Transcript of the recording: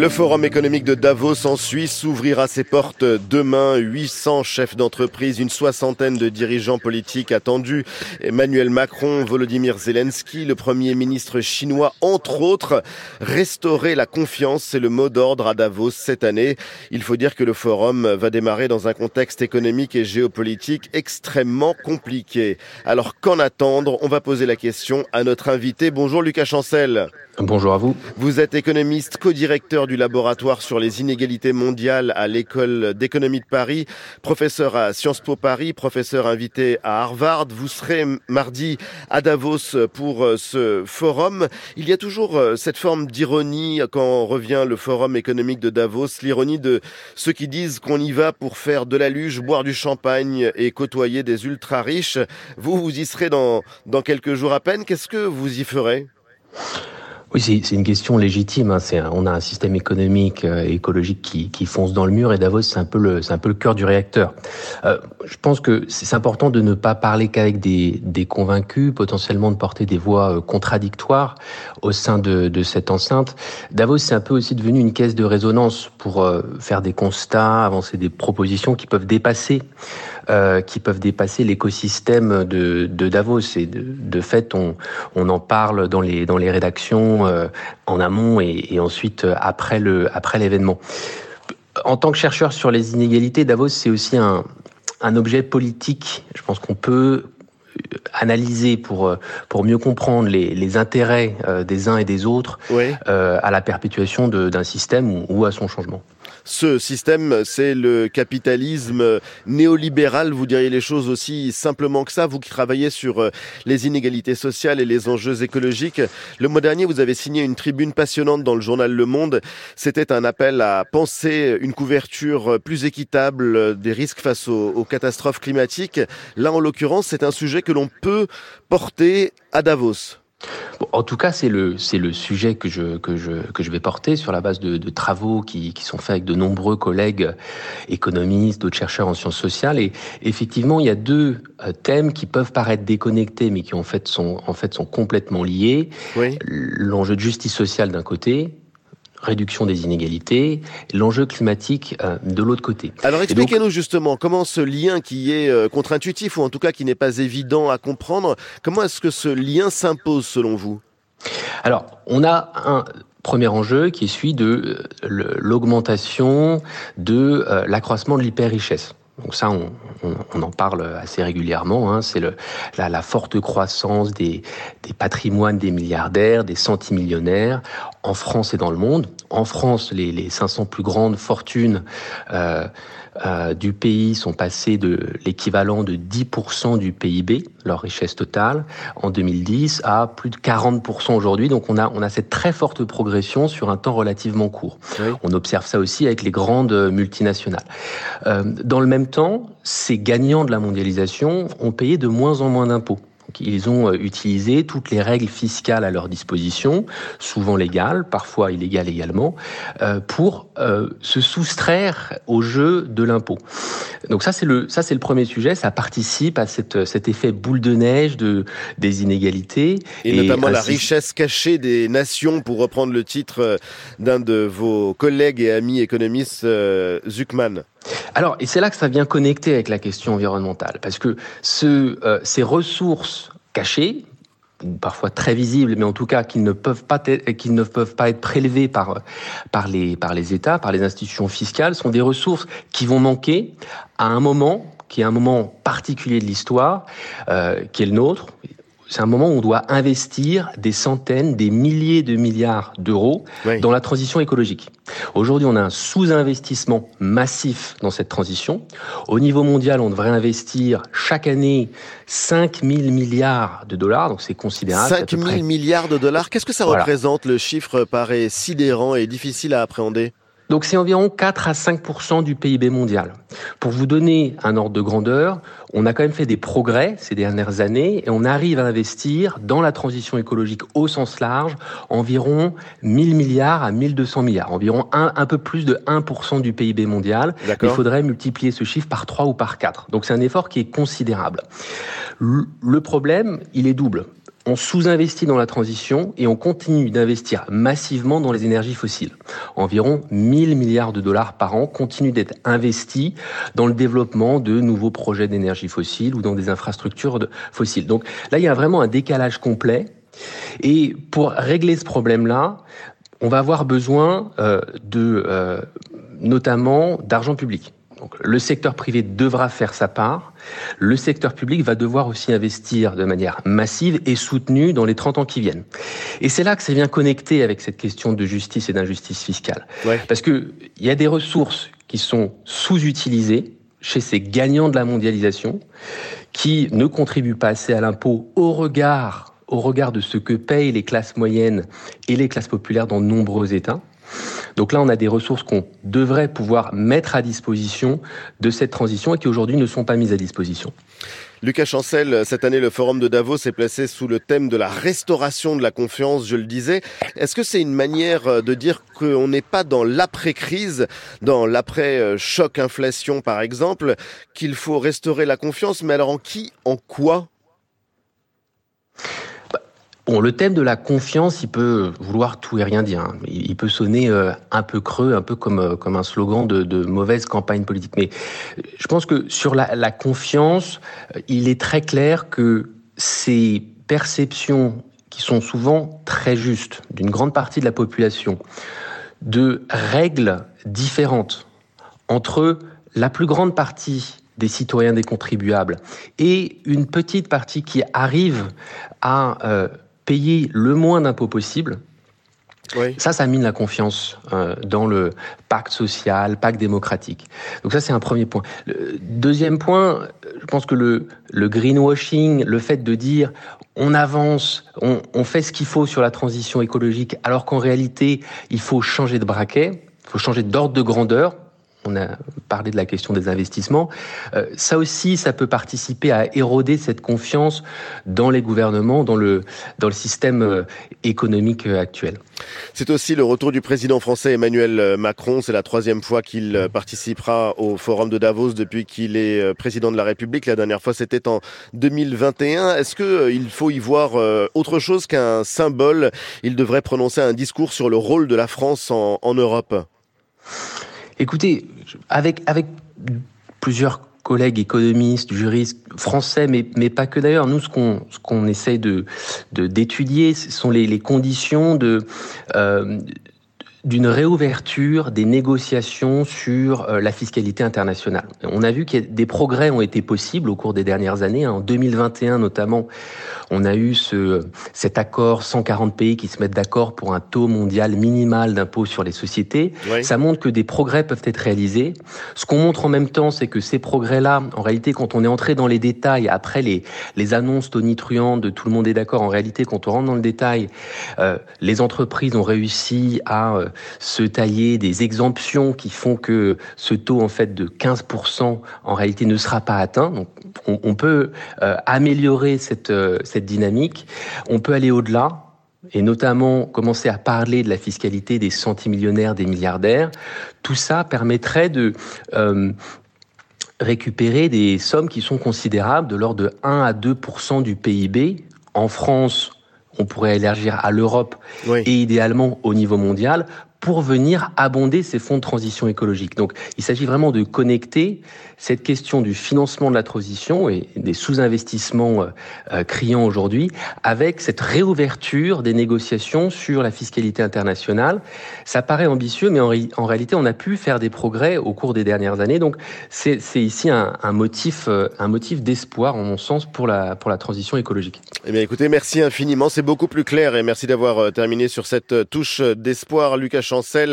Le Forum économique de Davos en Suisse ouvrira ses portes demain. 800 chefs d'entreprise, une soixantaine de dirigeants politiques attendus. Emmanuel Macron, Volodymyr Zelensky, le premier ministre chinois, entre autres. Restaurer la confiance, c'est le mot d'ordre à Davos cette année. Il faut dire que le forum va démarrer dans un contexte économique et géopolitique extrêmement compliqué. Alors qu'en attendre? On va poser la question à notre invité. Bonjour Lucas Chancel. Bonjour à vous. Vous êtes économiste, co-directeur du laboratoire sur les inégalités mondiales à l'école d'économie de Paris, professeur à Sciences Po Paris, professeur invité à Harvard. Vous serez mardi à Davos pour euh, ce forum. Il y a toujours euh, cette forme d'ironie quand revient le forum économique de Davos, l'ironie de ceux qui disent qu'on y va pour faire de la luge, boire du champagne et côtoyer des ultra riches. Vous, vous y serez dans, dans quelques jours à peine. Qu'est-ce que vous y ferez? Oui, c'est une question légitime. Hein. on a un système économique euh, et écologique qui, fonce dans le mur et Davos, c'est un peu le, cœur du réacteur. Euh, je pense que c'est important de ne pas parler qu'avec des, convaincus, potentiellement de porter des voix euh, contradictoires au sein de, cette enceinte. Davos, c'est un peu aussi devenu une caisse de résonance pour euh, faire des constats, avancer des propositions qui peuvent dépasser euh, l'écosystème de, Davos. Et de, fait, on, en parle dans les rédactions euh, en amont et, et ensuite euh, après le après l'événement. En tant que chercheur sur les inégalités, Davos, c'est aussi un, un objet politique. Je pense qu'on peut analyser pour pour mieux comprendre les, les intérêts des uns et des autres oui. euh, à la perpétuation d'un système ou, ou à son changement ce système, c'est le capitalisme néolibéral. Vous diriez les choses aussi simplement que ça, vous qui travaillez sur euh, les inégalités sociales et les enjeux écologiques. Le mois dernier, vous avez signé une tribune passionnante dans le journal Le Monde. C'était un appel à penser une couverture plus équitable des risques face aux, aux catastrophes climatiques. Là, en l'occurrence, c'est un sujet que l'on peut porter à Davos. Bon, en tout cas, c'est le c'est le sujet que je que je que je vais porter sur la base de, de travaux qui, qui sont faits avec de nombreux collègues économistes, d'autres chercheurs en sciences sociales. Et effectivement, il y a deux euh, thèmes qui peuvent paraître déconnectés, mais qui en fait sont en fait sont complètement liés. Oui. L'enjeu de justice sociale d'un côté réduction des inégalités, l'enjeu climatique euh, de l'autre côté. Alors expliquez-nous justement comment ce lien qui est euh, contre-intuitif ou en tout cas qui n'est pas évident à comprendre, comment est-ce que ce lien s'impose selon vous? Alors, on a un premier enjeu qui est celui de euh, l'augmentation de l'accroissement de l'hyper-richesse. Donc ça, on, on, on, en parle assez régulièrement. Hein. C'est la, la, forte croissance des, des, patrimoines des milliardaires, des centimillionnaires, en France et dans le monde. En France, les, les 500 plus grandes fortunes euh, euh, du pays sont passées de l'équivalent de 10% du PIB, leur richesse totale, en 2010, à plus de 40% aujourd'hui. Donc on a, on a cette très forte progression sur un temps relativement court. Oui. On observe ça aussi avec les grandes multinationales. Euh, dans le même temps, ces gagnants de la mondialisation ont payé de moins en moins d'impôts. Ils ont utilisé toutes les règles fiscales à leur disposition, souvent légales, parfois illégales également, euh, pour euh, se soustraire au jeu de l'impôt. Donc ça c'est le ça c'est le premier sujet. Ça participe à cette, cet effet boule de neige de des inégalités et, et notamment ainsi... la richesse cachée des nations, pour reprendre le titre d'un de vos collègues et amis économistes, euh, Zuckman. Alors, et c'est là que ça vient connecter avec la question environnementale, parce que euh, ces ressources cachées, parfois très visibles, mais en tout cas qui ne peuvent pas être, prélevées par par les par les États, par les institutions fiscales, sont des ressources qui vont manquer à un moment qui est un moment particulier de l'histoire, euh, qui est le nôtre, c'est un moment où on doit investir des centaines, des milliers de milliards d'euros oui. dans la transition écologique. Aujourd'hui, on a un sous-investissement massif dans cette transition. Au niveau mondial, on devrait investir chaque année 5 000 milliards de dollars, donc c'est considérable. 5 000 près... milliards de dollars, qu'est-ce que ça voilà. représente Le chiffre paraît sidérant et difficile à appréhender? Donc c'est environ 4 à 5% du PIB mondial. Pour vous donner un ordre de grandeur, on a quand même fait des progrès ces dernières années et on arrive à investir dans la transition écologique au sens large environ 1000 milliards à 1200 milliards, environ un, un peu plus de 1% du PIB mondial. Il faudrait multiplier ce chiffre par 3 ou par 4. Donc c'est un effort qui est considérable. Le problème, il est double on sous-investit dans la transition et on continue d'investir massivement dans les énergies fossiles. Environ 1000 milliards de dollars par an continuent d'être investis dans le développement de nouveaux projets d'énergie fossile ou dans des infrastructures fossiles. Donc là, il y a vraiment un décalage complet. Et pour régler ce problème-là, on va avoir besoin euh, de, euh, notamment d'argent public. Donc, le secteur privé devra faire sa part. Le secteur public va devoir aussi investir de manière massive et soutenue dans les 30 ans qui viennent. Et c'est là que ça vient connecter avec cette question de justice et d'injustice fiscale. Parce qu'il y a des ressources qui sont sous-utilisées chez ces gagnants de la mondialisation, qui ne contribuent pas assez à l'impôt au regard, au regard de ce que payent les classes moyennes et les classes populaires dans de nombreux États. Donc là, on a des ressources qu'on devrait pouvoir mettre à disposition de cette transition et qui aujourd'hui ne sont pas mises à disposition. Lucas Chancel, cette année, le forum de Davos est placé sous le thème de la restauration de la confiance, je le disais. Est-ce que c'est une manière de dire qu'on n'est pas dans l'après-crise, dans l'après-choc inflation par exemple, qu'il faut restaurer la confiance, mais alors en qui, en quoi Bon, le thème de la confiance, il peut vouloir tout et rien dire. Hein. Il peut sonner euh, un peu creux, un peu comme, euh, comme un slogan de, mauvaise campagne politique. Mais je pense que sur la, la confiance, euh, il est très clair que ces perceptions qui sont souvent très justes d'une grande partie de la population, de règles différentes entre la plus grande partie des citoyens, des contribuables, et une petite partie qui arrive à payer le moins d'impôts possible, Ça, ça mine la confiance euh, dans le pacte social, pacte démocratique. Donc ça, c'est un premier point. Le deuxième point, je pense que le, le greenwashing, le fait de dire on avance, on, on fait ce qu'il faut sur la transition écologique, alors qu'en réalité, il faut changer de braquet, il faut changer d'ordre de grandeur on a parlé de la question des investissements. Euh, ça aussi, ça peut participer à éroder cette confiance dans les gouvernements, dans le, dans le système euh, économique euh, actuel. C'est aussi le retour du président français Emmanuel Macron. C'est la troisième fois qu'il participera au Forum de Davos depuis qu'il est président de la République. La dernière fois, c'était en 2021. Est-ce qu'il faut y voir autre chose qu'un symbole? Il devrait prononcer un discours sur le rôle de la France en, en Europe Écoutez, avec, avec plusieurs collègues économistes, juristes français, mais, mais pas que d'ailleurs. Nous, ce qu'on ce qu'on essaye de d'étudier, ce sont les, les conditions de euh, d'une réouverture des négociations sur euh, la fiscalité internationale. On a vu que des progrès ont été possibles au cours des dernières années. En 2021 notamment, on a eu ce, cet accord 140 pays qui se mettent d'accord pour un taux mondial minimal d'impôt sur les sociétés. Ça montre que des progrès peuvent être réalisés. Ce qu'on montre en même temps, c'est que ces progrès-là, en réalité, quand on est entré dans les détails, après les, les annonces tonitruantes de tout le monde est d'accord, en réalité, quand on rentre dans le détail, euh, les entreprises ont réussi à euh, se tailler des exemptions qui font que ce taux en fait de 15% en réalité ne sera pas atteint. Donc on, on peut euh, améliorer cette, euh, cette dynamique. On peut aller au-delà et notamment commencer à parler de la fiscalité des centimillionnaires, des milliardaires. Tout ça permettrait de euh, récupérer des sommes qui sont considérables, de l'ordre de 1 à 2% du PIB. En France, on pourrait élargir à l'Europe et idéalement au niveau mondial pour venir abonder ces fonds de transition écologique. Donc il s'agit vraiment de connecter cette question du financement de la transition et des sous-investissements euh, euh, criants aujourd'hui avec cette réouverture des négociations sur la fiscalité internationale. Ça paraît ambitieux, mais en, réalité, on a pu faire des progrès au cours des dernières années. Donc c'est ici un, un, motif, euh, un motif d'espoir, en mon sens, pour la, pour la transition écologique. Eh bien écoutez, merci infiniment, c'est beaucoup plus clair et merci d'avoir terminé sur cette touche d'espoir, Lucas Chancel,